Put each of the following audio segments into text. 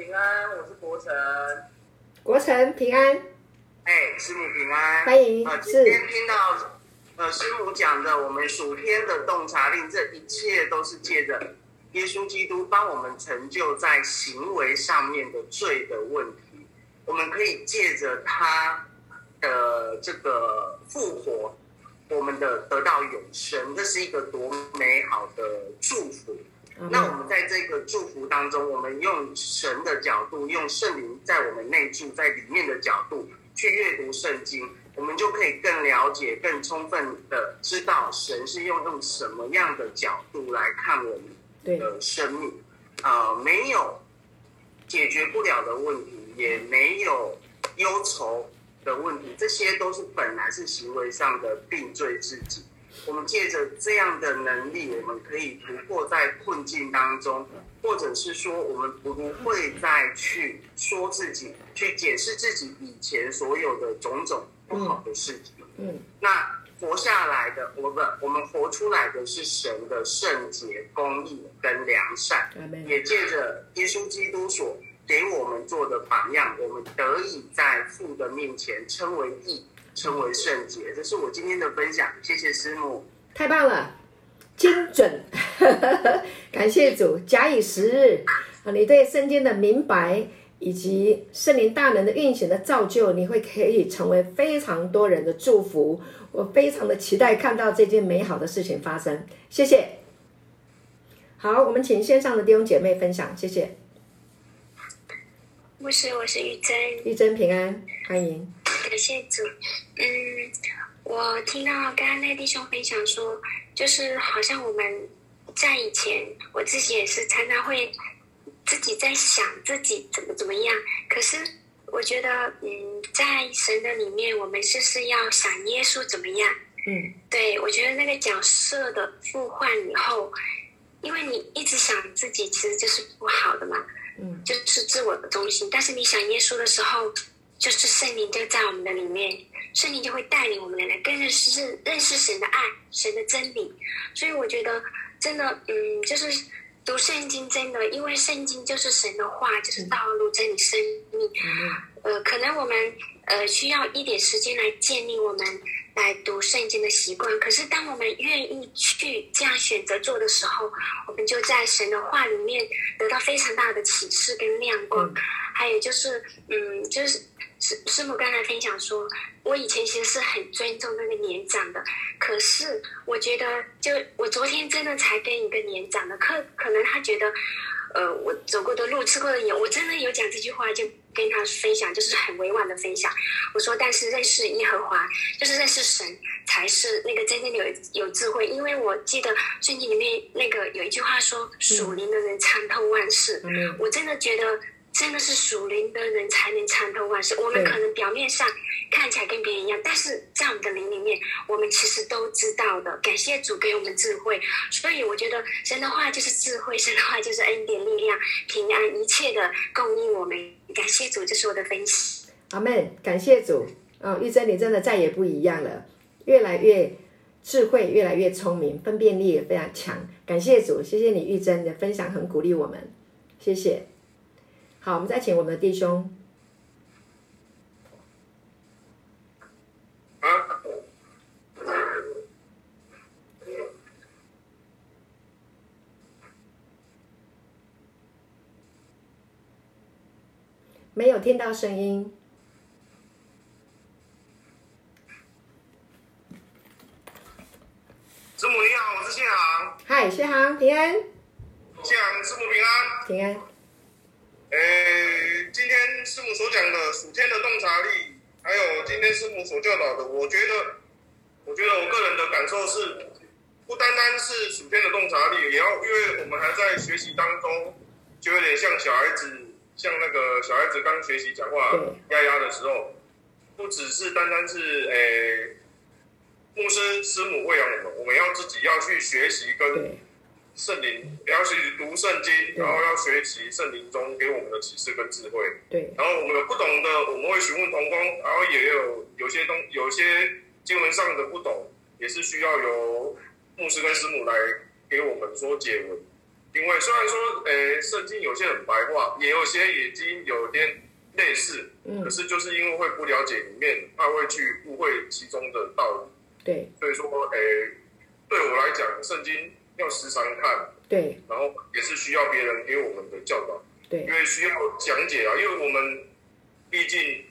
平安，我是国成。国成平安。哎，师母平安。欢迎。呃，今天听到呃师母讲的，我们属天的洞察令，这一切都是借着耶稣基督帮我们成就在行为上面的罪的问题。我们可以借着他的这个复活，我们的得到永生，这是一个多美好的祝福。那我们在这个祝福当中，我们用神的角度，用圣灵在我们内住在里面的角度去阅读圣经，我们就可以更了解、更充分的知道神是用用什么样的角度来看我们的生命。啊、呃，没有解决不了的问题，也没有忧愁的问题，这些都是本来是行为上的病罪自己。我们借着这样的能力，我们可以突破在困境当中，或者是说，我们不会再去说自己，去解释自己以前所有的种种不好的事情。嗯，那活下来的，我们我们活出来的是神的圣洁、公义跟良善，也借着耶稣基督所给我们做的榜样，我们得以在父的面前称为义。成为圣洁，这是我今天的分享。谢谢师母，太棒了，精准，感谢主，假以时日啊，你对圣经的明白以及圣灵大能的运行的造就，你会可以成为非常多人的祝福。我非常的期待看到这件美好的事情发生。谢谢。好，我们请线上的弟兄姐妹分享。谢谢。牧师，我是玉珍，玉珍平安，欢迎。感谢主，嗯，我听到刚刚那弟兄分享说，就是好像我们在以前，我自己也是常常会自己在想自己怎么怎么样。可是我觉得，嗯，在神的里面，我们是是要想耶稣怎么样。嗯，对，我觉得那个角色的互换以后，因为你一直想自己，其实就是不好的嘛。嗯，就是自我的中心。但是你想耶稣的时候。就是圣灵就在我们的里面，圣灵就会带领我们来更认识认识神的爱，神的真理。所以我觉得真的，嗯，就是读圣经真的，因为圣经就是神的话，就是道路、真理、生命。呃，可能我们呃需要一点时间来建立我们来读圣经的习惯。可是当我们愿意去这样选择做的时候，我们就在神的话里面得到非常大的启示跟亮光。还有就是，嗯，就是。师师母刚才分享说，我以前其实是很尊重那个年长的，可是我觉得，就我昨天真的才跟一个年长的，可可能他觉得，呃，我走过的路、吃过的盐，我真的有讲这句话，就跟他分享，就是很委婉的分享。我说，但是认识耶和华，就是认识神，才是那个真正的有有智慧。因为我记得圣经里面那个有一句话说，属灵的人参透万事。嗯，我真的觉得。真的是属灵的人才能参透万事。我们可能表面上看起来跟别人一样，但是在我们的灵里面，我们其实都知道的。感谢主给我们智慧，所以我觉得神的话就是智慧，神的话就是恩典、力量、平安，一切的供应我们。感谢主，这是我的分析。阿门。感谢主。哦，玉珍，你真的再也不一样了，越来越智慧，越来越聪明，分辨力也非常强。感谢主，谢谢你，玉珍的分享很鼓励我们，谢谢。好，我们再请我们的弟兄。啊，没有听到声音。师母你好，我是谢航。嗨，谢航，平安。谢航，师母平安。平安。呃，今天师母所讲的暑天的洞察力，还有今天师母所教导的，我觉得，我觉得我个人的感受是，不单单是暑天的洞察力，也要，因为我们还在学习当中，就有点像小孩子，像那个小孩子刚学习讲话呀呀的时候，不只是单单是诶，牧师师母喂养我们，我们要自己要去学习跟。圣灵要学习读圣经，然后要学习圣灵中给我们的启示跟智慧。对，然后我们有不懂的，我们会询问同工，然后也有有些东有些经文上的不懂，也是需要由牧师跟师母来给我们说解文。因为虽然说，诶，圣经有些很白话，也有些已经有点类似，嗯，可是就是因为会不了解里面，他会去误会其中的道理。对，所以说，诶，对我来讲，圣经要时常看，对，然后也是需要别人给我们的教导，对，因为需要讲解啊，因为我们毕竟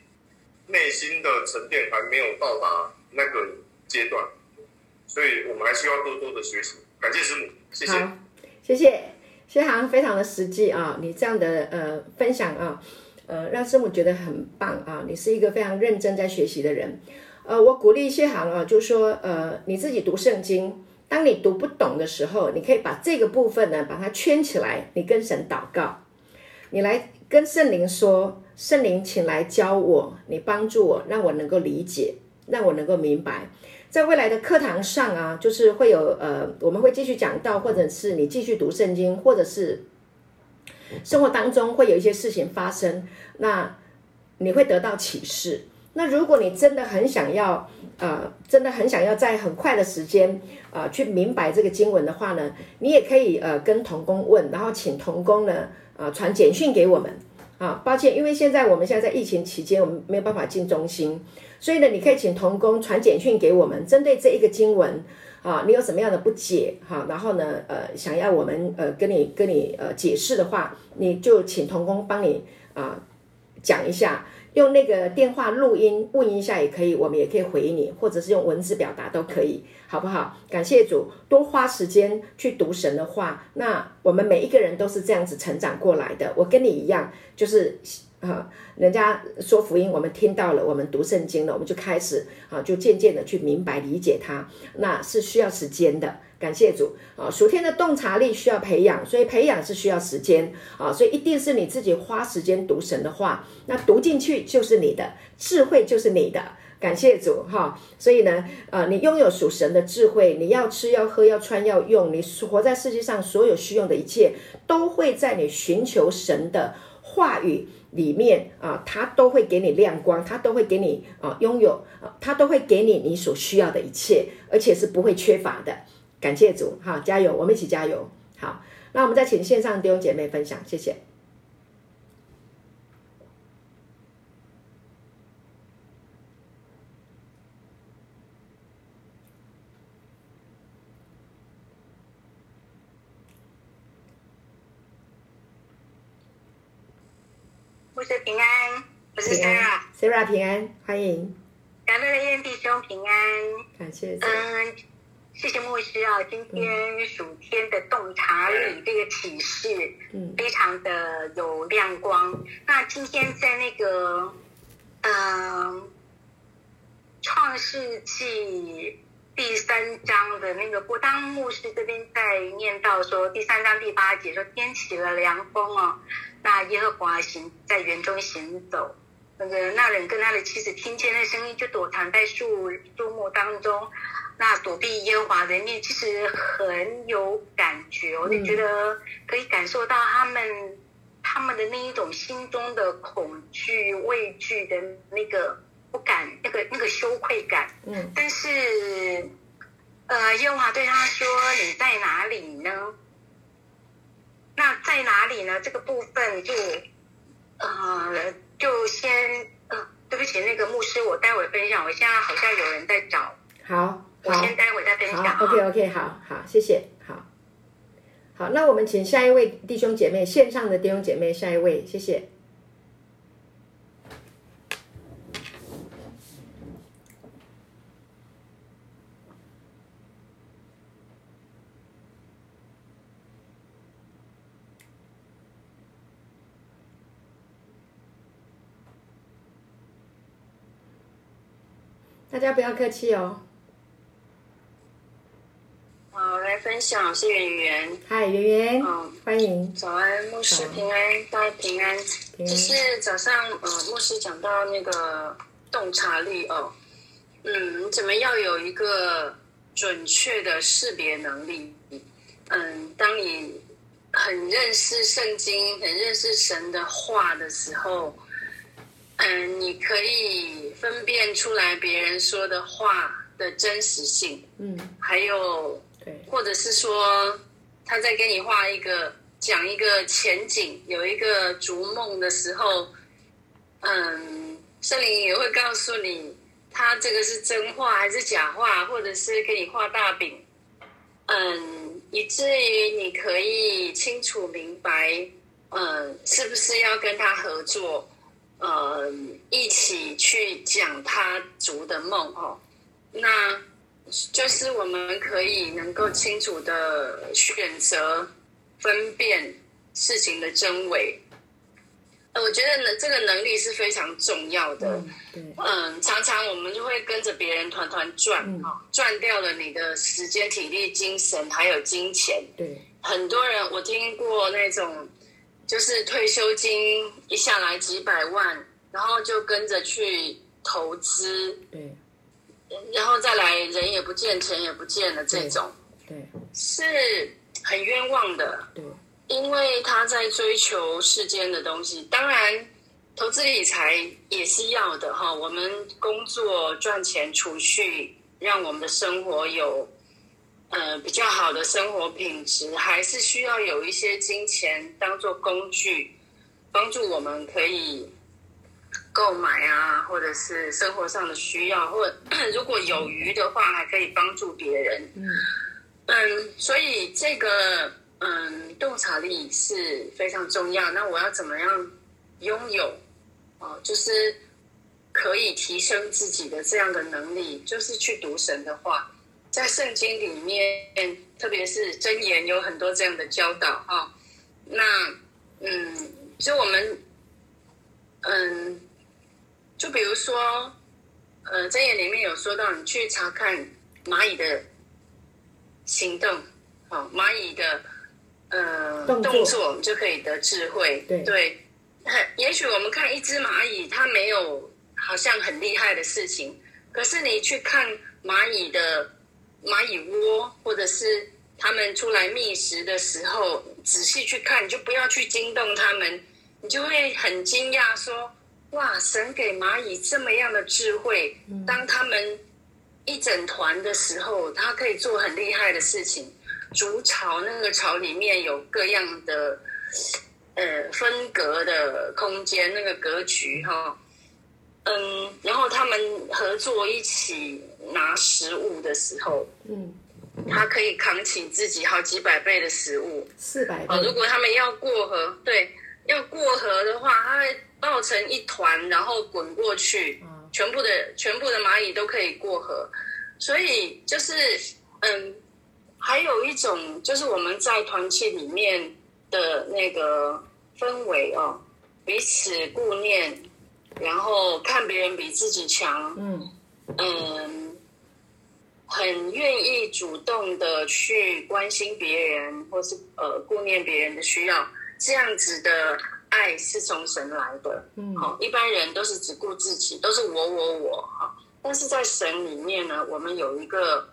内心的沉淀还没有到达那个阶段，所以我们还需要多多的学习。感谢师母，谢谢。谢谢，谢航非常的实际啊，你这样的呃分享啊，呃让师母觉得很棒啊，你是一个非常认真在学习的人，呃，我鼓励谢航啊，就是说呃你自己读圣经，当你读不懂的时候，你可以把这个部分呢把它圈起来，你跟神祷告，你来跟圣灵说，圣灵请来教我，你帮助我，让我能够理解，让我能够明白。在未来的课堂上啊，就是会有呃，我们会继续讲到，或者是你继续读圣经，或者是生活当中会有一些事情发生，那你会得到启示。那如果你真的很想要，呃，真的很想要在很快的时间，呃，去明白这个经文的话呢，你也可以呃跟童工问，然后请童工呢，呃，传简讯给我们。啊，抱歉，因为现在我们现在在疫情期间，我们没有办法进中心，所以呢，你可以请童工传简讯给我们，针对这一个经文啊，你有什么样的不解哈、然后呢，呃，想要我们呃跟你跟你呃解释的话，你就请童工帮你啊讲一下。用那个电话录音问一下也可以，我们也可以回你，或者是用文字表达都可以，好不好？感谢主，多花时间去读神的话。那我们每一个人都是这样子成长过来的。我跟你一样，就是啊，人家说福音，我们听到了，我们读圣经了，我们就开始啊，就渐渐的去明白理解它，那是需要时间的。感谢主啊！属天的洞察力需要培养，所以培养是需要时间啊，所以一定是你自己花时间读神的话，那读进去就是你的智慧，就是你的。感谢主哈！所以呢，呃，你拥有属神的智慧，你要吃要喝要穿要用，你活在世界上所有需用的一切，都会在你寻求神的话语里面啊，他都会给你亮光，他都会给你啊拥有啊，他都会给你你所需要的一切，而且是不会缺乏的。感谢主，好，加油，我们一起加油。好，那我们再请线上弟兄姐妹分享，谢谢。牧师平安，我是 Sarah，Sarah 平安，欢迎。感恩的愿弟兄平安，感谢。嗯。谢谢牧师啊，今天暑天的洞察力这个启示，嗯，非常的有亮光。那今天在那个，嗯、呃，创世纪第三章的那个，不当牧师这边在念到说，第三章第八节说，天起了凉风哦，那耶和华行在园中行走，那个那人跟他的妻子听见那声音，就躲藏在树树木当中。那躲避耶和华的面，其实很有感觉，我就觉得可以感受到他们、嗯、他们的那一种心中的恐惧、畏惧的那个不敢、那个那个羞愧感。嗯，但是，呃，耶和华对他说：“你在哪里呢？”那在哪里呢？这个部分就，呃，就先，呃，对不起，那个牧师，我待会分享。我现在好像有人在找。好。我先待会再分享。好，OK OK，好好，谢谢，好，好，那我们请下一位弟兄姐妹，线上的弟兄姐妹，下一位，谢谢。大家不要客气哦。好，来分享我是圆圆。嗨，圆圆。嗯，欢迎。早安，牧师平安，大家平安。平安。就是早上，呃，牧师讲到那个洞察力哦，嗯，你怎么要有一个准确的识别能力？嗯，当你很认识圣经、很认识神的话的时候，嗯，你可以分辨出来别人说的话的真实性。嗯，还有。或者是说，他在给你画一个讲一个前景，有一个逐梦的时候，嗯，圣灵也会告诉你，他这个是真话还是假话，或者是给你画大饼，嗯，以至于你可以清楚明白，嗯，是不是要跟他合作，呃，一起去讲他逐的梦哦，那。就是我们可以能够清楚的选择、分辨事情的真伪。呃，我觉得呢，这个能力是非常重要的。嗯，嗯，常常我们就会跟着别人团团转，哈、嗯，赚掉了你的时间、体力、精神，还有金钱。对，很多人我听过那种，就是退休金一下来几百万，然后就跟着去投资。对。然后再来，人也不见，钱也不见了，这种，对，对是很冤枉的。对，因为他在追求世间的东西。当然，投资理财也是要的哈。我们工作赚钱储蓄，让我们的生活有呃比较好的生活品质，还是需要有一些金钱当做工具，帮助我们可以。购买啊，或者是生活上的需要，或者 如果有余的话，还可以帮助别人。嗯嗯，所以这个嗯洞察力是非常重要。那我要怎么样拥有哦？就是可以提升自己的这样的能力，就是去读神的话，在圣经里面，特别是箴言有很多这样的教导啊。那嗯，就我们嗯。就比如说，呃，箴言里面有说到，你去查看蚂蚁的行动，好、哦，蚂蚁的呃动作，动作，你就可以得智慧。对，对，也许我们看一只蚂蚁，它没有好像很厉害的事情，可是你去看蚂蚁的蚂蚁窝，或者是它们出来觅食的时候，仔细去看，你就不要去惊动它们，你就会很惊讶说。哇！神给蚂蚁这么样的智慧，当他们一整团的时候，他可以做很厉害的事情。筑巢，那个巢里面有各样的呃分隔的空间，那个格局哈。嗯，然后他们合作一起拿食物的时候，嗯，他可以扛起自己好几百倍的食物，四百倍。如果他们要过河，对，要过河的话，他会。抱成一团，然后滚过去，全部的全部的蚂蚁都可以过河，所以就是嗯，还有一种就是我们在团契里面的那个氛围哦，彼此顾念，然后看别人比自己强，嗯嗯，很愿意主动的去关心别人，或是呃顾念别人的需要，这样子的。爱是从神来的，嗯，好，一般人都是只顾自己，都是我我我，哈。但是在神里面呢，我们有一个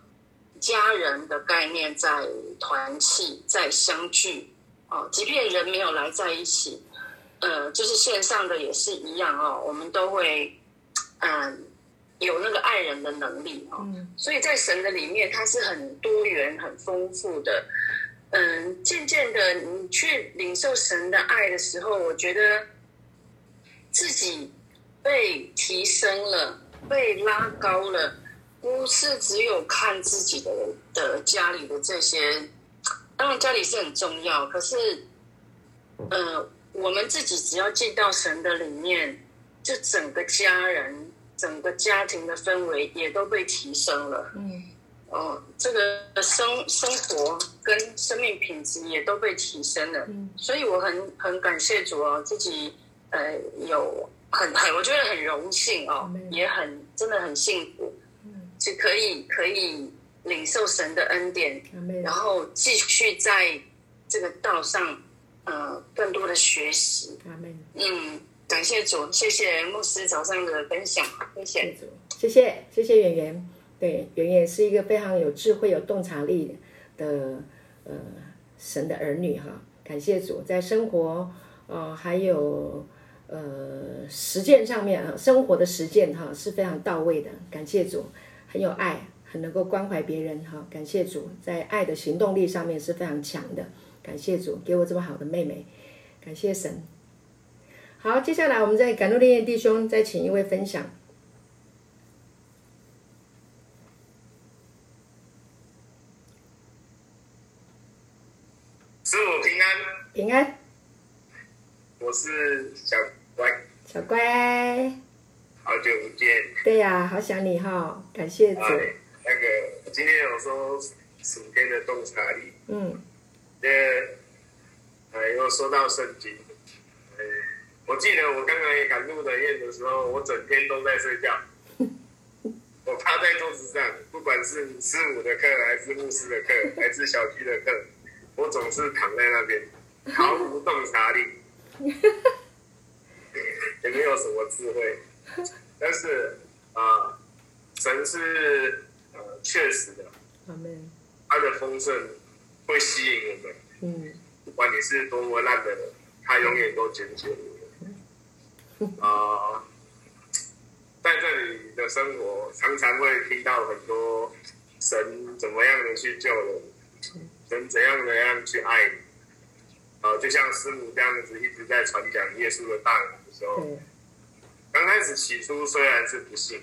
家人的概念，在团契，在相聚，哦，即便人没有来在一起，呃，就是线上的也是一样哦，我们都会，嗯，有那个爱人的能力，哦，所以在神的里面，它是很多元、很丰富的。嗯，渐渐的，你去领受神的爱的时候，我觉得自己被提升了，被拉高了，不是只有看自己的的家里的这些，当然家里是很重要，可是，呃，我们自己只要进到神的里面，就整个家人、整个家庭的氛围也都被提升了。嗯。哦，这个生生活跟生命品质也都被提升了，嗯、所以我很很感谢主哦，自己呃有很很我觉得很荣幸哦，嗯、也很真的很幸福，嗯。是、嗯、可以可以领受神的恩典，嗯、然后继续在这个道上呃更多的学习，嗯，嗯，感谢主，谢谢牧师早上的分享，谢。谢主，谢谢谢谢圆圆。对，圆圆是一个非常有智慧、有洞察力的呃神的儿女哈。感谢主，在生活呃还有呃实践上面啊，生活的实践哈是非常到位的。感谢主，很有爱，很能够关怀别人哈。感谢主，在爱的行动力上面是非常强的。感谢主给我这么好的妹妹，感谢神。好，接下来我们在感动烈焰弟兄再请一位分享。师母平安，平安。我是小乖，小乖。好久不见。对呀、啊，好想你哈、哦，感谢主。啊、那个今天有说属天的洞察力，嗯，呃呃，又说到圣经，呃，我记得我刚刚也赶路的宴的时候，我整天都在睡觉，我趴在桌子上，不管是师母的课，还是牧师的课，还是小区的课，我总是躺在那边，毫无洞察力，也没有什么智慧。但是啊、呃，神是呃确实的，他的丰盛会吸引我们。嗯，不管你是多么烂的人，他永远都拣选你。啊、呃，在这里的生活，常常会听到很多神怎么样的去救人，神怎样怎样去爱你。啊、呃，就像师母这样子一直在传讲耶稣的大能的时候。刚开始起初虽然是不信，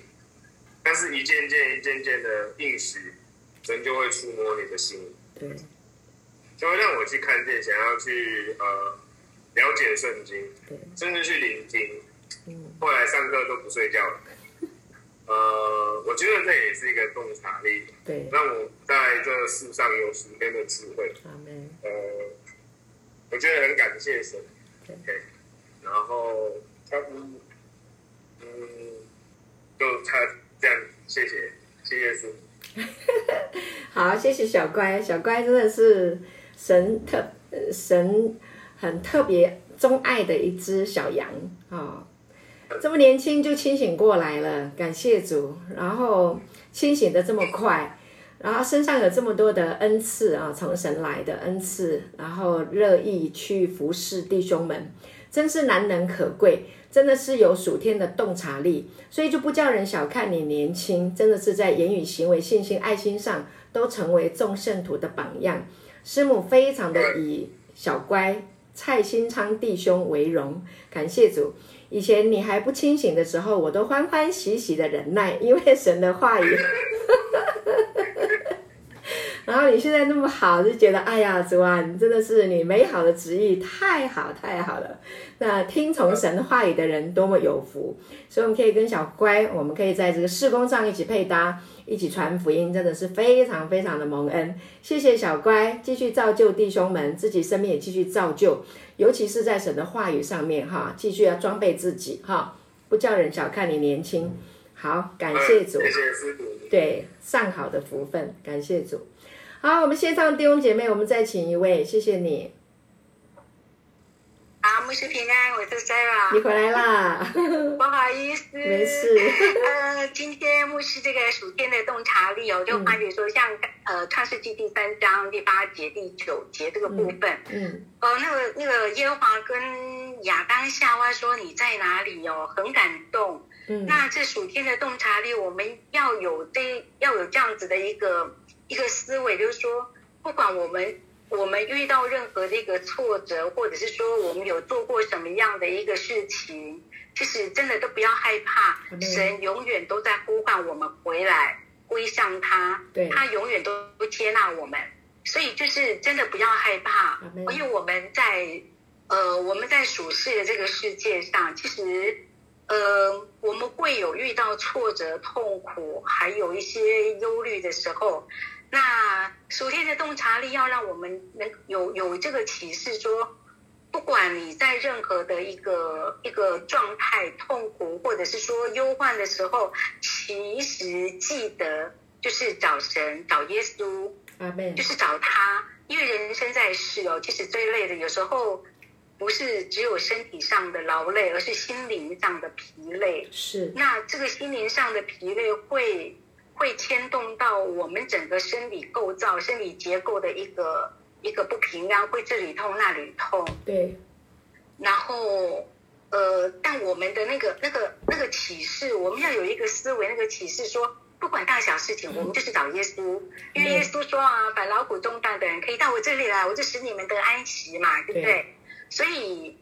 但是一件件、一件件的应许，神就会触摸你的心，对，就会让我去看见，想要去呃了解圣经，对，甚至去聆听。嗯，后来上课都不睡觉了，呃，我觉得这也是一个洞察力，对，让我在这世上有十天的智慧。呃，我觉得很感谢神。对，okay, 然后他不。嗯，就他这样，谢谢，谢谢师。好，谢谢小乖，小乖真的是神特神很特别钟爱的一只小羊啊、哦，这么年轻就清醒过来了，感谢主。然后清醒的这么快，然后身上有这么多的恩赐啊，从神来的恩赐，然后乐意去服侍弟兄们，真是难能可贵。真的是有属天的洞察力，所以就不叫人小看你年轻，真的是在言语、行为、信心、爱心上都成为众圣徒的榜样。师母非常的以小乖蔡新昌弟兄为荣，感谢主。以前你还不清醒的时候，我都欢欢喜喜的忍耐，因为神的话语。然后你现在那么好，就觉得哎呀，主啊，你真的是你美好的旨意太好太好了。那听从神话语的人多么有福，所以我们可以跟小乖，我们可以在这个事工上一起配搭，一起传福音，真的是非常非常的蒙恩。谢谢小乖，继续造就弟兄们，自己生命也继续造就，尤其是在神的话语上面哈，继续要装备自己哈，不叫人小看你年轻。好，感谢主，对上好的福分，感谢主。好，我们线上弟兄姐妹，我们再请一位，谢谢你。好，牧师平安，我是 Sarah。你回来啦？不好意思。没事。呃，今天牧师这个属天的洞察力哦，就发觉说像，像、嗯、呃创世纪第三章第八节、第九节这个部分，嗯，嗯呃，那个那个耶和华跟亚当夏娃说你在哪里哦，很感动。嗯。那这属天的洞察力，我们要有这要有这样子的一个。一个思维就是说，不管我们我们遇到任何的一个挫折，或者是说我们有做过什么样的一个事情，其实真的都不要害怕，神永远都在呼唤我们回来归向他，他永远都不接纳我们，所以就是真的不要害怕，因为我们在呃我们在属世的这个世界上，其实呃我们会有遇到挫折、痛苦，还有一些忧虑的时候。那属天的洞察力要让我们能有有这个启示说，不管你在任何的一个一个状态、痛苦或者是说忧患的时候，其实记得就是找神、找耶稣，就是找他。因为人生在世哦，其实最累的有时候不是只有身体上的劳累，而是心灵上的疲累。是。那这个心灵上的疲累会。会牵动到我们整个生理构造、生理结构的一个一个不平安，会这里痛那里痛。对。然后，呃，但我们的那个那个那个启示，我们要有一个思维，那个启示说，不管大小事情，我们就是找耶稣，因为耶稣说啊，百劳苦重担的人可以到我这里来，我就使你们得安息嘛，对不对？对所以，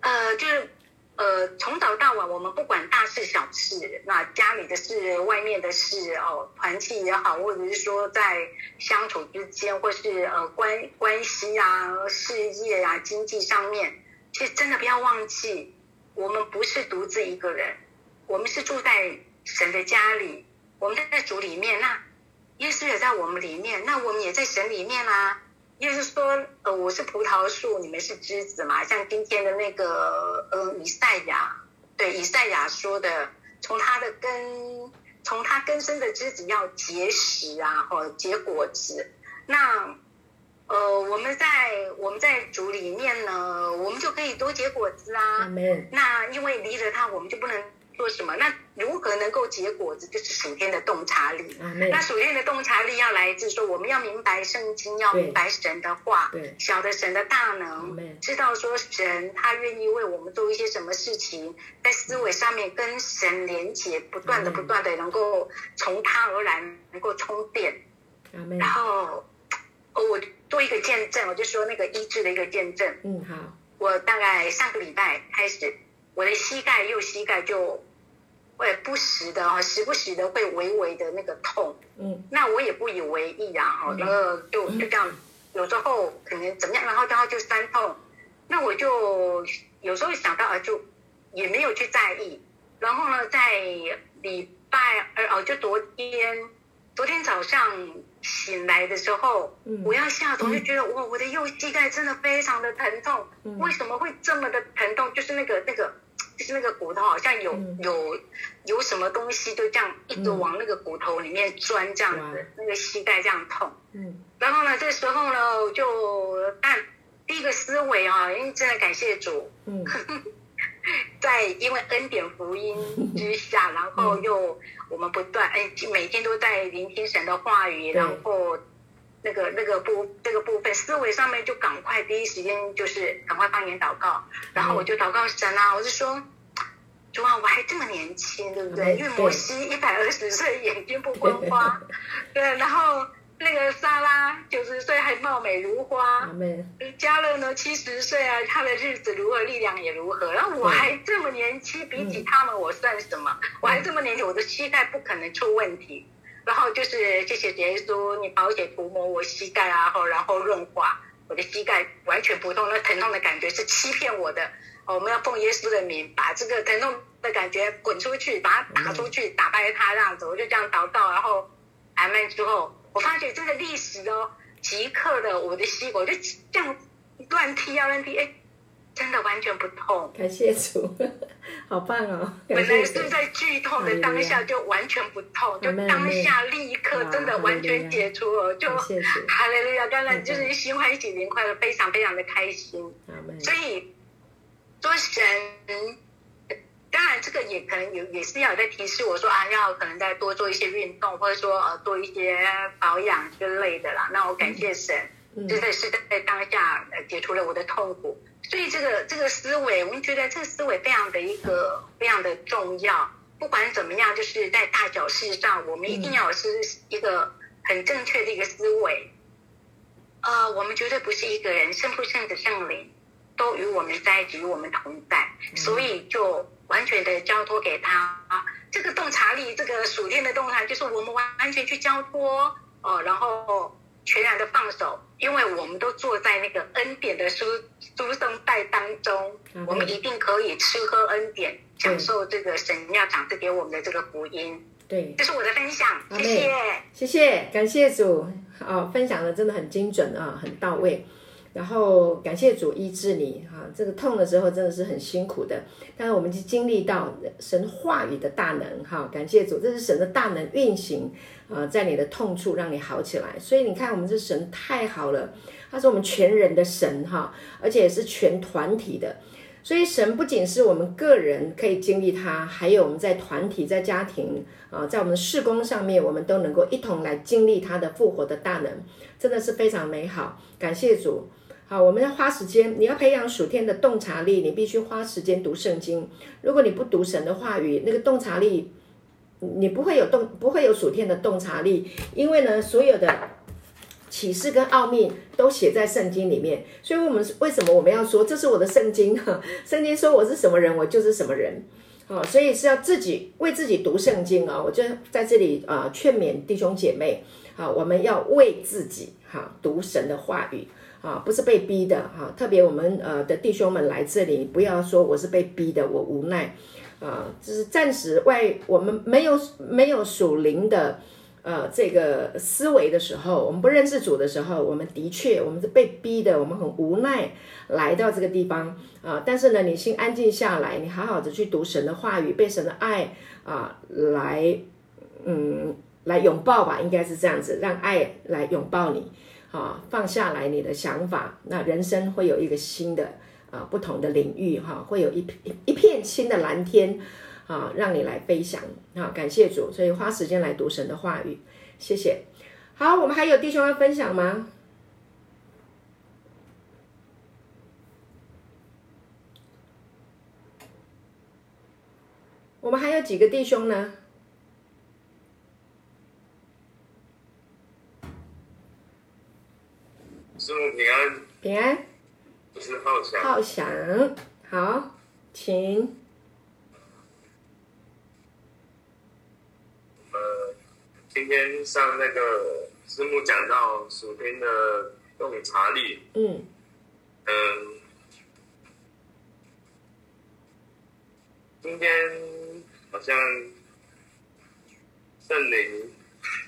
呃，就是。呃，从早到晚，我们不管大事小事，那家里的事、外面的事哦，团契也好，或者是说在相处之间，或是呃关关系啊、事业啊、经济上面，其实真的不要忘记，我们不是独自一个人，我们是住在神的家里，我们在主里面，那耶稣也在我们里面，那我们也在神里面啦、啊。意思说，呃，我是葡萄树，你们是枝子嘛？像今天的那个，呃，以赛亚，对，以赛亚说的，从它的根，从它根生的枝子要结实啊，或结果子。那，呃，我们在我们在主里面呢，我们就可以多结果子啊。那因为离了它，我们就不能。做什么？那如何能够结果子？就是属天的洞察力。那属天的洞察力要来自说，我们要明白圣经，要明白神的话，对，晓得神的大能知道说神他愿意为我们做一些什么事情，在思维上面跟神连接，不断的不断的能够从他而来，能够充电。然后我做一个见证，我就说那个医治的一个见证。嗯，好。我大概上个礼拜开始，我的膝盖右膝盖就。会不时的哈，时不时的会微微的那个痛，嗯，那我也不以为意啊，哈，然后就就这样，有时候可能怎么样，然后然后就酸痛，那我就有时候想到啊，就也没有去在意，然后呢，在礼拜二哦，就昨天，昨天早上醒来的时候，我要下床就觉得哇，我的右膝盖真的非常的疼痛，为什么会这么的疼痛？就是那个那个。就是那个骨头好像有、嗯、有有什么东西就这样一直往那个骨头里面钻，这样子，嗯、那个膝盖这样痛。嗯，然后呢，这时候呢，我就但第一个思维啊，因为真的感谢主，嗯，在因为恩典福音之下，然后又我们不断哎，每天都在聆听神的话语，然后那个那个部这个部分思维上面就赶快第一时间就是赶快方言祷告，然后我就祷告神啊，我就说。主啊，我还这么年轻，对不对？因为摩西一百二十岁，眼睛不昏花，对。然后那个莎拉九十岁还貌美如花，加勒呢七十岁啊，他的日子如何，力量也如何。然后我还这么年轻，比起他们我算什么？我还这么年轻，我的膝盖不可能出问题。然后就是谢谢耶稣，你宝血涂抹我膝盖啊，后然后润滑我的膝盖，完全不痛。那疼痛的感觉是欺骗我的。我们要奉耶稣的名，把这个疼痛的感觉滚出去，把它打出去，打败它这样子。我就这样祷告，然后阿门之后，我发觉这个历史哦，即刻的我的膝我就这样乱踢啊乱踢，哎，真的完全不痛。感谢主，好棒哦！本来是在剧痛的当下就完全不痛，就当下立刻真的完全解除了，就哈利路亚！当然就是心欢喜灵快乐，非常非常的开心。所以。说神，当然这个也可能有，也是要在提示我说啊，要可能再多做一些运动，或者说呃多一些保养之类的啦。那我感谢神，真的是在当下呃解除了我的痛苦。所以这个这个思维，我们觉得这个思维非常的一个非常的重要。不管怎么样，就是在大小事上，我们一定要是一个很正确的一个思维。呃，我们绝对不是一个人，圣父、圣的、圣灵。都与我们在一起，与我们同在，所以就完全的交托给他。这个洞察力，这个属天的洞察，就是我们完完全去交托哦，然后全然的放手，因为我们都坐在那个恩典的书书生带当中，我们一定可以吃喝恩典，享受这个神要赏赐给我们的这个福音。对，这是我的分享，谢谢，谢谢，感谢主，哦，分享的真的很精准啊，很到位。然后感谢主医治你哈，这个痛的时候真的是很辛苦的，但是我们就经历到神话语的大能哈，感谢主，这是神的大能运行啊，在你的痛处让你好起来。所以你看，我们这神太好了，他是我们全人的神哈，而且也是全团体的。所以神不仅是我们个人可以经历他，还有我们在团体、在家庭啊，在我们的事工上面，我们都能够一同来经历他的复活的大能，真的是非常美好。感谢主。好，我们要花时间。你要培养属天的洞察力，你必须花时间读圣经。如果你不读神的话语，那个洞察力你不会有洞，不会有属天的洞察力，因为呢，所有的启示跟奥秘都写在圣经里面。所以，我们为什么我们要说这是我的圣经？哈，圣经说我是什么人，我就是什么人。哦，所以是要自己为自己读圣经啊！我就在这里啊，劝勉弟兄姐妹啊，我们要为自己哈读神的话语啊，不是被逼的哈。特别我们呃的弟兄们来这里，不要说我是被逼的，我无奈。啊，就是暂时外，我们没有没有属灵的，呃，这个思维的时候，我们不认识主的时候，我们的确我们是被逼的，我们很无奈来到这个地方啊。但是呢，你先安静下来，你好好的去读神的话语，被神的爱啊来，嗯，来拥抱吧，应该是这样子，让爱来拥抱你，啊，放下来你的想法，那人生会有一个新的。啊，不同的领域哈，会有一一一片新的蓝天啊，让你来飞翔啊！感谢主，所以花时间来读神的话语，谢谢。好，我们还有弟兄要分享吗？我们还有几个弟兄呢？师母平安，平安。是浩翔，浩翔，好，请。呃，今天上那个师母讲到属天的洞察力，嗯，嗯、呃，今天好像圣灵，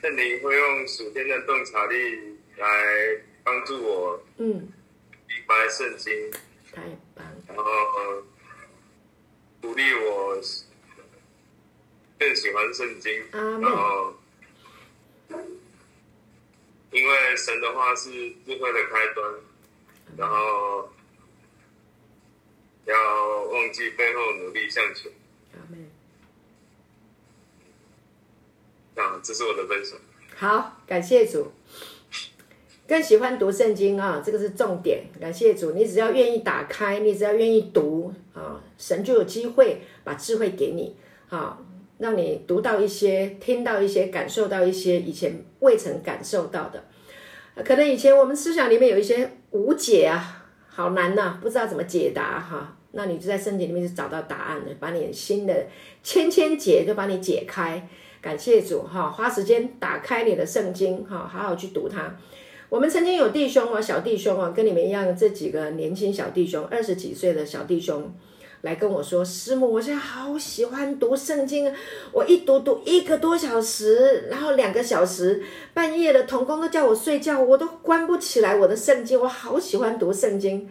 圣灵会用属天的洞察力来帮助我，嗯。买圣经，太棒了！然后鼓励我更喜欢圣经，然后因为神的话是智慧的开端，然后要忘记背后，努力向前。啊，这是我的分享。好，感谢主。更喜欢读圣经啊，这个是重点。感谢主，你只要愿意打开，你只要愿意读啊，神就有机会把智慧给你啊，让你读到一些、听到一些、感受到一些以前未曾感受到的。可能以前我们思想里面有一些无解啊，好难呐、啊，不知道怎么解答哈、那你就在圣经里面就找到答案了，把你新的千千结就把你解开。感谢主哈、花时间打开你的圣经哈、好好去读它。我们曾经有弟兄啊，小弟兄啊，跟你们一样，这几个年轻小弟兄，二十几岁的小弟兄，来跟我说：“师母，我现在好喜欢读圣经，我一读读一个多小时，然后两个小时，半夜的童工都叫我睡觉，我都关不起来我的圣经，我好喜欢读圣经。”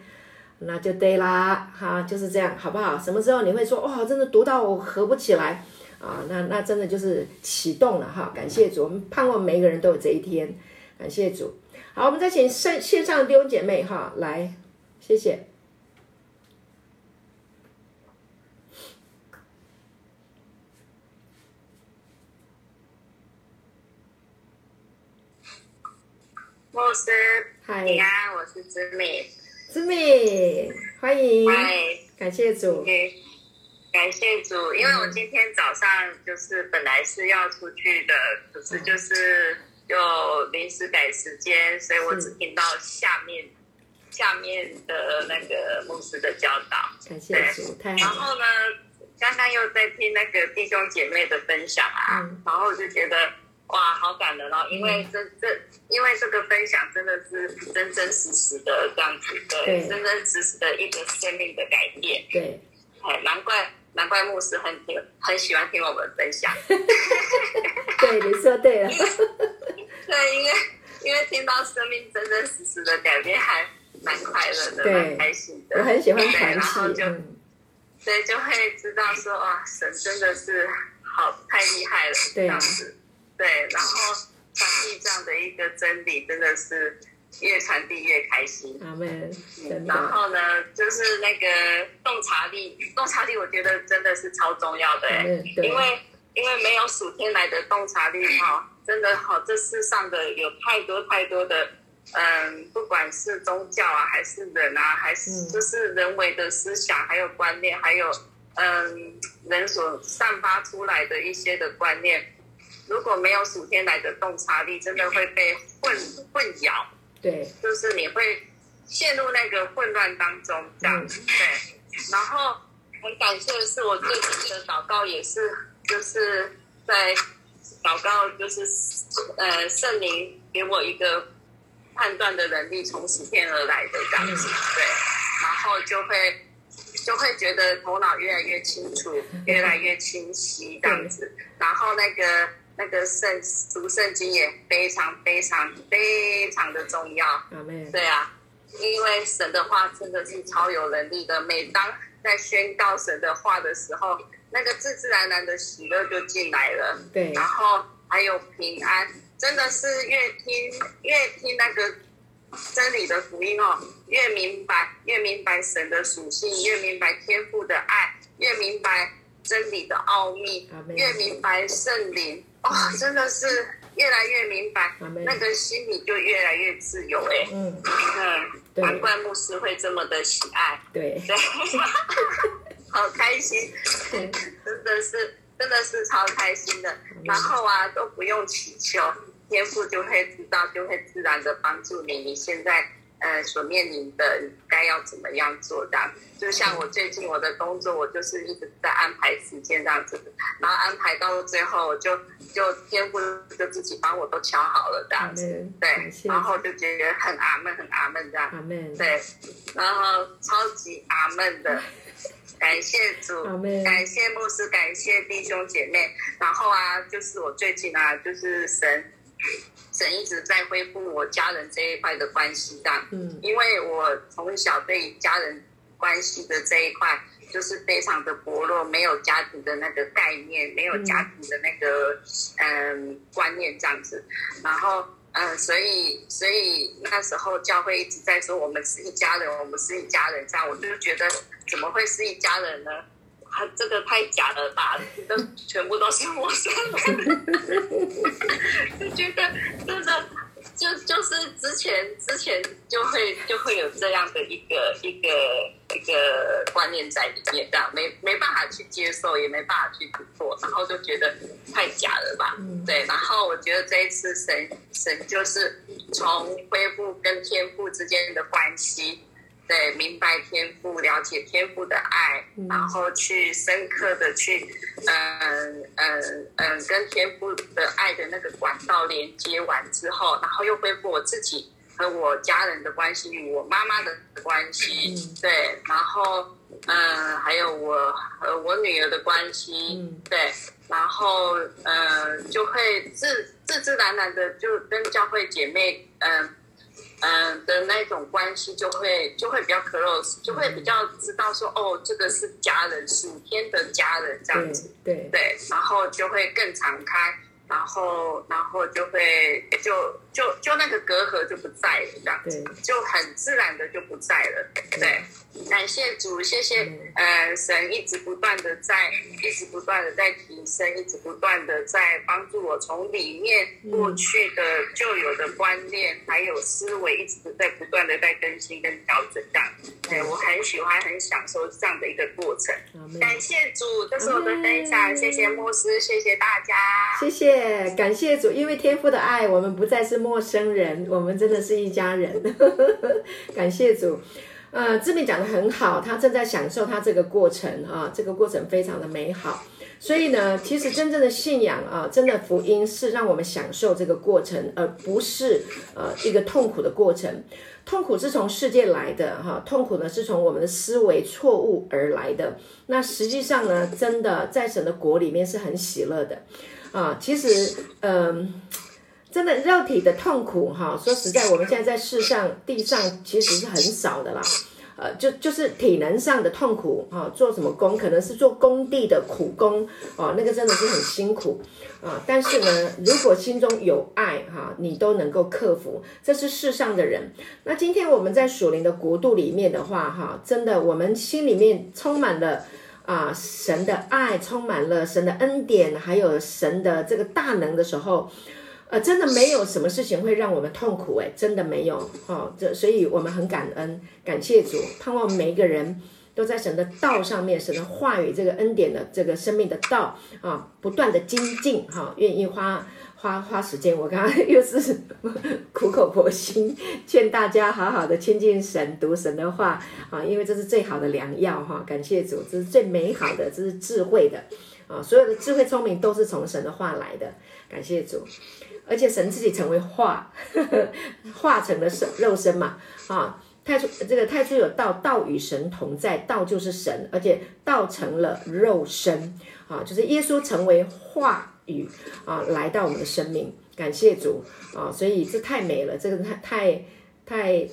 那就对啦，哈，就是这样，好不好？什么时候你会说哇，真的读到我合不起来啊？那那真的就是启动了哈，感谢主，我们盼望每一个人都有这一天，感谢主。好，我们再请线线上的弟兄姐妹哈来，谢谢。牧师，嗨，平安，我是子美，子美，欢迎，嗨，感谢主，okay, 感谢主，因为我今天早上就是本来是要出去的，可是就是。就临时改时间，所以我只听到下面下面的那个牧师的教导。感谢主，对。然后呢，刚刚又在听那个弟兄姐妹的分享啊，嗯、然后我就觉得哇，好感人哦，因为这这，因为这个分享真的是真真实实的这样子，对，对真真实实的一个生命的改变。对，哎，难怪难怪牧师很听很喜欢听我们分享。对，你说对了。对，因为因为听到生命真真实实的改变，还蛮快乐的，蛮开心的。我很喜欢传然后就，所以就会知道说，哇，神真的是好太厉害了，这样子。对，然后传递这样的一个真理，真的是越传递越开心。阿门。然后呢，就是那个洞察力，洞察力，我觉得真的是超重要的，因为因为没有属天来的洞察力哈。真的好，这世上的有太多太多的，嗯，不管是宗教啊，还是人啊，还是就是人为的思想，还有观念，还有嗯，人所散发出来的一些的观念，如果没有属天来的洞察力，真的会被混混淆。对，就是你会陷入那个混乱当中，这样子。对，然后很感谢的是，我最近的祷告也是，就是在祷告，就是呃，圣灵给我一个判断的能力，从十天而来的这样子。对，然后就会。就会觉得头脑越来越清楚，越来越清晰这样子。然后那个那个圣读圣经也非常非常非常的重要。对啊，因为神的话真的是超有能力的。每当在宣告神的话的时候，那个自自然然的喜乐就进来了。对，然后还有平安，真的是越听越听那个。真理的福音哦，越明白越明白神的属性，越明白天父的爱，越明白真理的奥秘，越明白圣灵哦，真的是越来越明白，那个心里就越来越自由哎，嗯，嗯，难怪牧师会这么的喜爱，对。对，好开心，真的是真的是超开心的，然后啊都不用祈求。天父就会知道，就会自然的帮助你。你现在呃所面临的该要怎么样做这样，就像我最近我的工作，我就是一直在安排时间这样子，然后安排到最后，我就就天父就自己帮我都敲好了这样子，对，然后就觉得很阿闷，很阿闷这样，对，然后超级阿闷的，感谢主，感谢牧师，感谢弟兄姐妹。然后啊，就是我最近啊，就是神。神一直在恢复我家人这一块的关系上，嗯，因为我从小对家人关系的这一块就是非常的薄弱，没有家庭的那个概念，没有家庭的那个嗯观念这样子，然后嗯，所以所以那时候教会一直在说我们是一家人，我们是一家人这样，我就觉得怎么会是一家人呢？他这个太假了吧？都全部都是陌生人，就觉得真的就就是之前之前就会就会有这样的一个一个一个观念在里面，这样没没办法去接受，也没办法去突破，然后就觉得太假了吧？对，然后我觉得这一次神神就是从恢复跟天赋之间的关系。对，明白天赋，了解天赋的爱，嗯、然后去深刻的去，嗯嗯嗯，跟天赋的爱的那个管道连接完之后，然后又恢复我自己和我家人的关系与我妈妈的关系，嗯、对，然后嗯，还有我和我女儿的关系，嗯、对，然后嗯，就会自自自然然的就跟教会姐妹嗯。嗯的那种关系就会就会比较 close，就会比较知道说哦，这个是家人，是天的家人这样子，对对，对，然后就会更敞开，然后然后就会就就就那个隔阂就不在了，这样子，就很自然的就不在了，对。感谢主，谢谢，呃，神一直不断的在，一直不断的在提升，一直不断的在帮助我，从里面过去的旧有的观念还有思维，一直在不断的在更新跟调整这样。对，我很喜欢，很享受这样的一个过程。感谢主，这是我的分享，谢谢牧师，谢谢大家，谢谢，感谢主，因为天父的爱，我们不再是陌生人，我们真的是一家人。感谢主。呃，志明讲得很好，他正在享受他这个过程啊，这个过程非常的美好。所以呢，其实真正的信仰啊，真的福音是让我们享受这个过程，而不是呃一个痛苦的过程。痛苦是从世界来的哈，痛苦呢是从我们的思维错误而来的。那实际上呢，真的在神的国里面是很喜乐的啊。其实，嗯、真的肉体的痛苦哈，说实在，我们现在在世上地上其实是很少的啦，呃，就就是体能上的痛苦哈，做什么工可能是做工地的苦工哦，那个真的是很辛苦啊。但是呢，如果心中有爱哈，你都能够克服。这是世上的人。那今天我们在属灵的国度里面的话哈，真的我们心里面充满了啊神的爱，充满了神的恩典，还有神的这个大能的时候。呃，真的没有什么事情会让我们痛苦诶，真的没有哦。这所以我们很感恩，感谢主，盼望每一个人都在神的道上面，神的话语这个恩典的这个生命的道啊，不断的精进哈，愿意花花花时间。我刚刚又是苦口婆心 劝大家好好的亲近神，读神的话啊，因为这是最好的良药哈。感谢主，这是最美好的，这是智慧的啊，所有的智慧聪明都是从神的话来的。感谢主。而且神自己成为化，呵 呵化成了身肉身嘛啊，太初这个太初有道，道与神同在，道就是神，而且道成了肉身啊，就是耶稣成为话语啊，来到我们的生命，感谢主啊，所以这太美了，这个太太太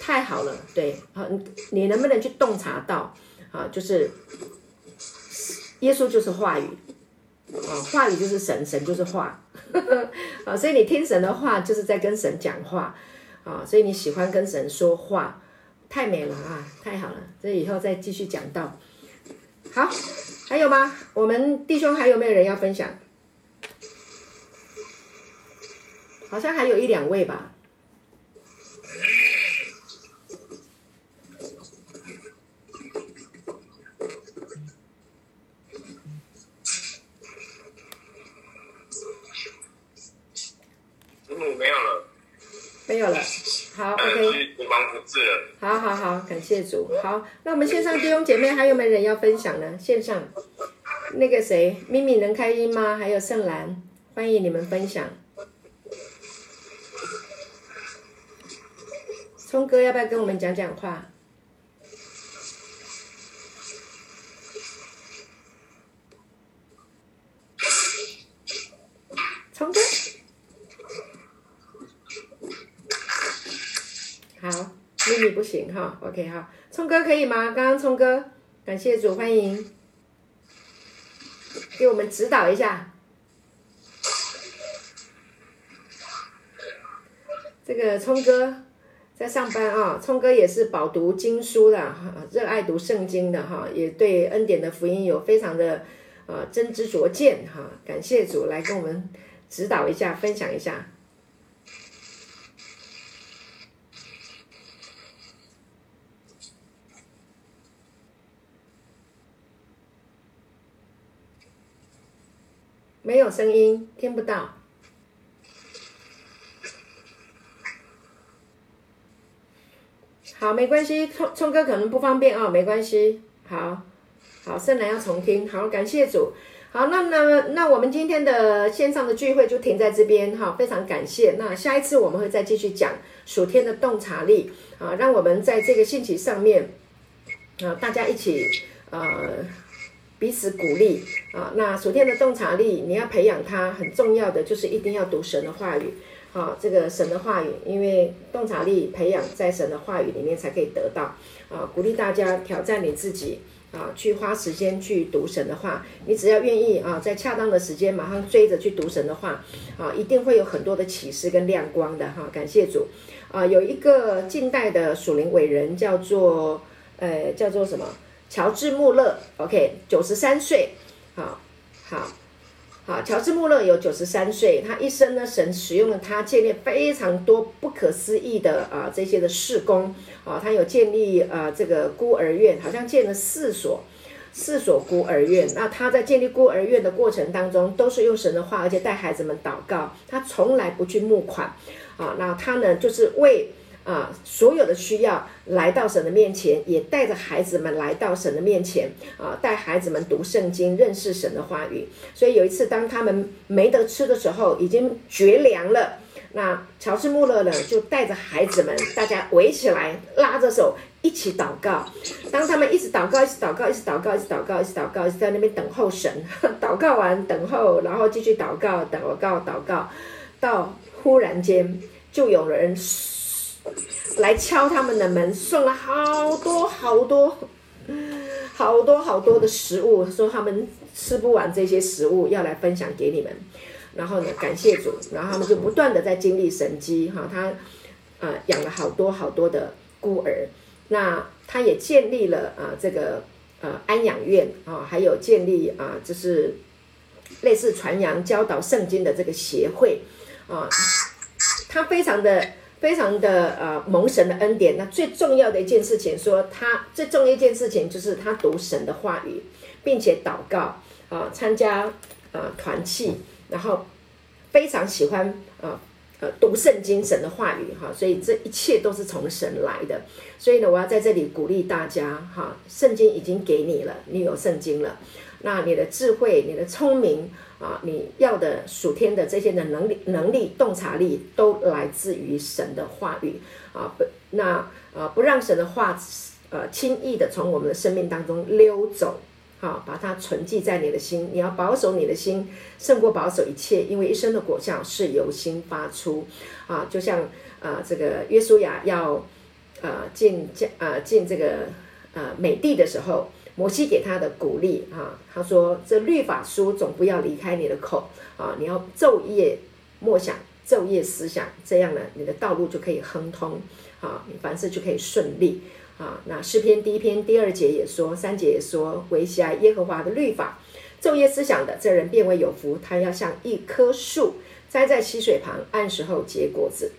太好了，对啊，你能不能去洞察到啊？就是耶稣就是话语。啊，话语就是神，神就是话，啊，所以你听神的话，就是在跟神讲话，啊，所以你喜欢跟神说话，太美了啊，太好了，这以后再继续讲到。好，还有吗？我们弟兄还有没有人要分享？好像还有一两位吧。没有了，没有了。好，OK。好好好，感谢主。好，那我们线上弟兄姐妹还有没有人要分享呢？线上那个谁，咪咪能开音吗？还有盛兰，欢迎你们分享。聪哥要不要跟我们讲讲话？秘密不行哈，OK 哈，聪哥可以吗？刚刚聪哥，感谢主，欢迎，给我们指导一下。这个聪哥在上班啊，聪哥也是饱读经书的哈，热爱读圣经的哈，也对恩典的福音有非常的啊真知灼见哈，感谢主来跟我们指导一下，分享一下。没有声音，听不到。好，没关系，聪聪哥可能不方便啊、哦，没关系。好，好，圣兰要重听。好，感谢主。好，那那那我们今天的线上的聚会就停在这边哈，非常感谢。那下一次我们会再继续讲属天的洞察力啊，让我们在这个信息上面啊，大家一起呃。彼此鼓励啊！那属天的洞察力，你要培养它，很重要的就是一定要读神的话语。啊，这个神的话语，因为洞察力培养在神的话语里面才可以得到啊！鼓励大家挑战你自己啊，去花时间去读神的话。你只要愿意啊，在恰当的时间马上追着去读神的话啊，一定会有很多的启示跟亮光的哈！感谢主啊！有一个近代的属灵伟人叫做呃，叫做什么？乔治·穆勒，OK，九十三岁，好，好，好，乔治·穆勒有九十三岁，他一生呢，神使用了他建立非常多不可思议的啊这些的事工啊，他有建立啊这个孤儿院，好像建了四所，四所孤儿院。那他在建立孤儿院的过程当中，都是用神的话，而且带孩子们祷告，他从来不去募款啊，那他呢就是为。啊，所有的需要来到神的面前，也带着孩子们来到神的面前啊，带孩子们读圣经，认识神的话语。所以有一次，当他们没得吃的时候，已经绝粮了，那乔治·穆勒呢，就带着孩子们，大家围起来，拉着手一起祷告。当他们一直祷告，一直祷告，一直祷告，一直祷告，一直祷告，一直在那边等候神。祷告完，等候，然后继续祷告，祷告，祷告，到忽然间就有人。来敲他们的门，送了好多好多好多好多的食物，说他们吃不完这些食物，要来分享给你们。然后呢，感谢主，然后他们就不断的在经历神迹哈。他呃养了好多好多的孤儿，那他也建立了啊、这个呃安养院啊，还有建立啊、就是类似传扬教导圣经的这个协会啊，他非常的。非常的呃蒙神的恩典。那最重要的一件事情说，他最重要一件事情就是他读神的话语，并且祷告啊、呃，参加啊、团契，然后非常喜欢啊。呃呃，读圣经神的话语哈，所以这一切都是从神来的。所以呢，我要在这里鼓励大家哈，圣经已经给你了，你有圣经了，那你的智慧、你的聪明啊，你要的属天的这些的能力、能力、洞察力，都来自于神的话语啊。不，那啊，不让神的话呃轻易的从我们的生命当中溜走。好，把它存记在你的心。你要保守你的心，胜过保守一切，因为一生的果效是由心发出。啊，就像啊，这个约书亚要啊进加啊进这个啊美地的时候，摩西给他的鼓励啊，他说：“这律法书总不要离开你的口啊，你要昼夜默想，昼夜思想，这样呢，你的道路就可以亨通啊，你凡事就可以顺利。”啊，那诗篇第一篇第二节也说，三节也说，惟喜爱耶和华的律法，昼夜思想的这人变为有福。他要像一棵树栽在溪水旁，按时候结果子，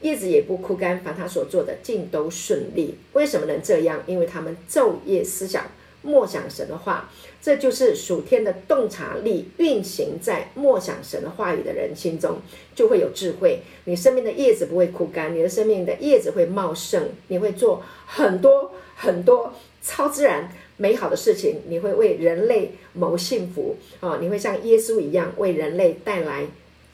叶子也不枯干。凡他所做的尽都顺利。为什么能这样？因为他们昼夜思想。默想神的话，这就是属天的洞察力运行在默想神的话语的人心中，就会有智慧。你生命的叶子不会枯干，你的生命的叶子会茂盛，你会做很多很多超自然美好的事情，你会为人类谋幸福啊！你会像耶稣一样为人类带来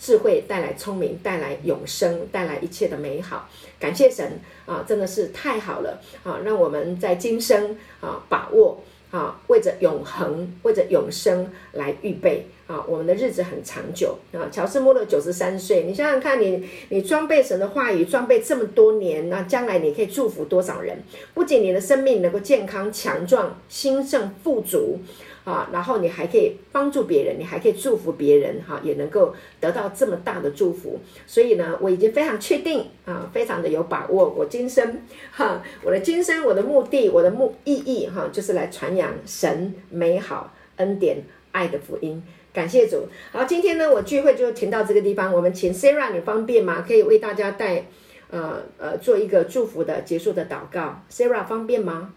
智慧，带来聪明，带来永生，带来一切的美好。感谢神啊，真的是太好了啊！让我们在今生啊把握。啊，为着永恒，为着永生来预备啊！我们的日子很长久啊。乔斯穆勒九十三岁，你想想看你，你装备神的话语，装备这么多年，那将来你可以祝福多少人？不仅你的生命能够健康强壮、兴盛富足。啊，然后你还可以帮助别人，你还可以祝福别人，哈，也能够得到这么大的祝福。所以呢，我已经非常确定啊，非常的有把握。我今生哈，我的今生，我的目的，我的目意义哈，就是来传扬神美好恩典爱的福音。感谢主。好，今天呢，我聚会就停到这个地方。我们请 Sarah，你方便吗？可以为大家带呃呃做一个祝福的结束的祷告。Sarah 方便吗？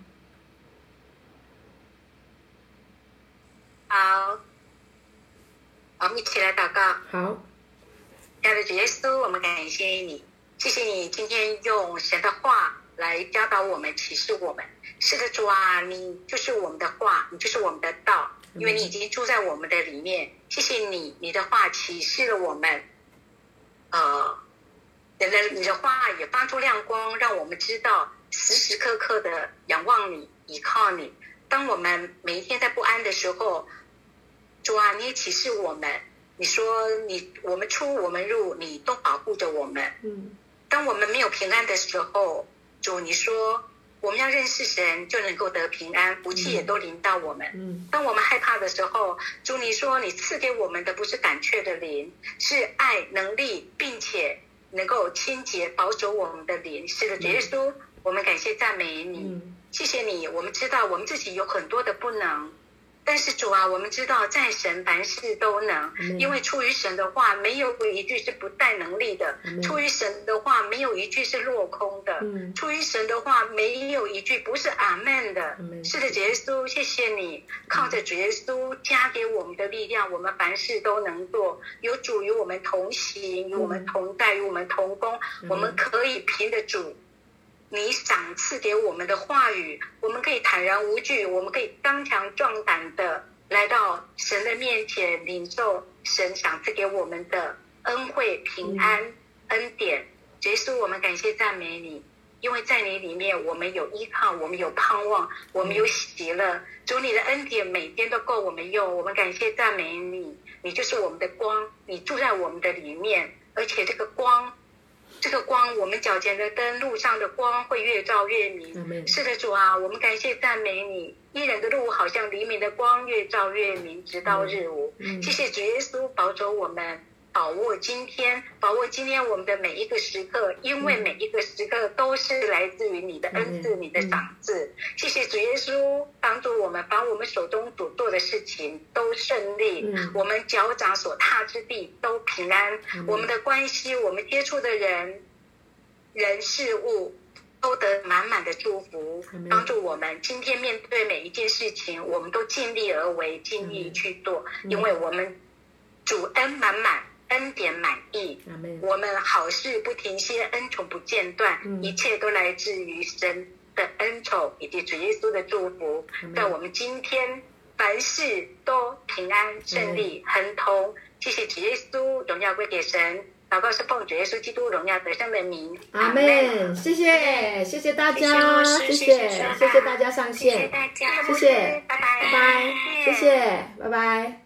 好，我们一起来祷告。好，亲爱的主耶稣，我们感谢你，谢谢你今天用神的话来教导我们、启示我们。是的，主啊，你就是我们的话，你就是我们的道，因为你已经住在我们的里面。谢谢你，你的话启示了我们，呃，你的你的话也发出亮光，让我们知道时时刻刻的仰望你、依靠你。当我们每一天在不安的时候，主啊，你也启示我们，你说你我们出我们入，你都保护着我们。嗯，当我们没有平安的时候，主你说我们要认识神，就能够得平安，福气也都临到我们。嗯，当我们害怕的时候，主你说你赐给我们的不是胆怯的灵，是爱、能力，并且能够清洁、保守我们的灵。是的，耶稣，我们感谢赞美你，嗯，谢谢你。我们知道我们自己有很多的不能。但是主啊，我们知道在神凡事都能，因为出于神的话没有一句是不带能力的，出于神的话没有一句是落空的，出于神的话没有一句不是阿门的。是的，主耶稣，谢谢你，靠着主耶稣加给我们的力量，我们凡事都能做。有主与我们同行，与我们同在，与我们同工，我们可以凭着主。你赏赐给我们的话语，我们可以坦然无惧，我们可以刚强壮胆的来到神的面前，领受神赏赐给我们的恩惠、平安、嗯、恩典。耶稣，我们感谢赞美你，因为在你里面，我们有依靠，我们有盼望，我们有喜乐。主，你的恩典每天都够我们用，我们感谢赞美你，你就是我们的光，你住在我们的里面，而且这个光。这个光，我们脚前的灯，路上的光会越照越明。是的，主啊，我们感谢赞美你。一人的路好像黎明的光，越照越明，直到日午。谢谢主耶稣保守我们。把握今天，把握今天我们的每一个时刻，因为每一个时刻都是来自于你的恩赐、你的赏赐。谢谢主耶稣帮助我们，把我们手中所做的事情都顺利，我们脚掌所踏之地都平安，我们的关系，我们接触的人人事物都得满满的祝福，帮助我们。今天面对每一件事情，我们都尽力而为，尽力去做，因为我们主恩满满，恩典满意，我们好事不停歇，恩宠不间断，一切都来自于神的恩宠以及主耶稣的祝福，在我们今天凡事都平安顺利，亨通。谢谢主耶稣，荣耀归给神。祷告是奉主耶稣基督荣耀得胜的名。阿门。谢谢，谢谢大家，谢谢，谢谢大家上线，谢谢大家，谢谢，拜拜，拜拜，谢谢，拜拜。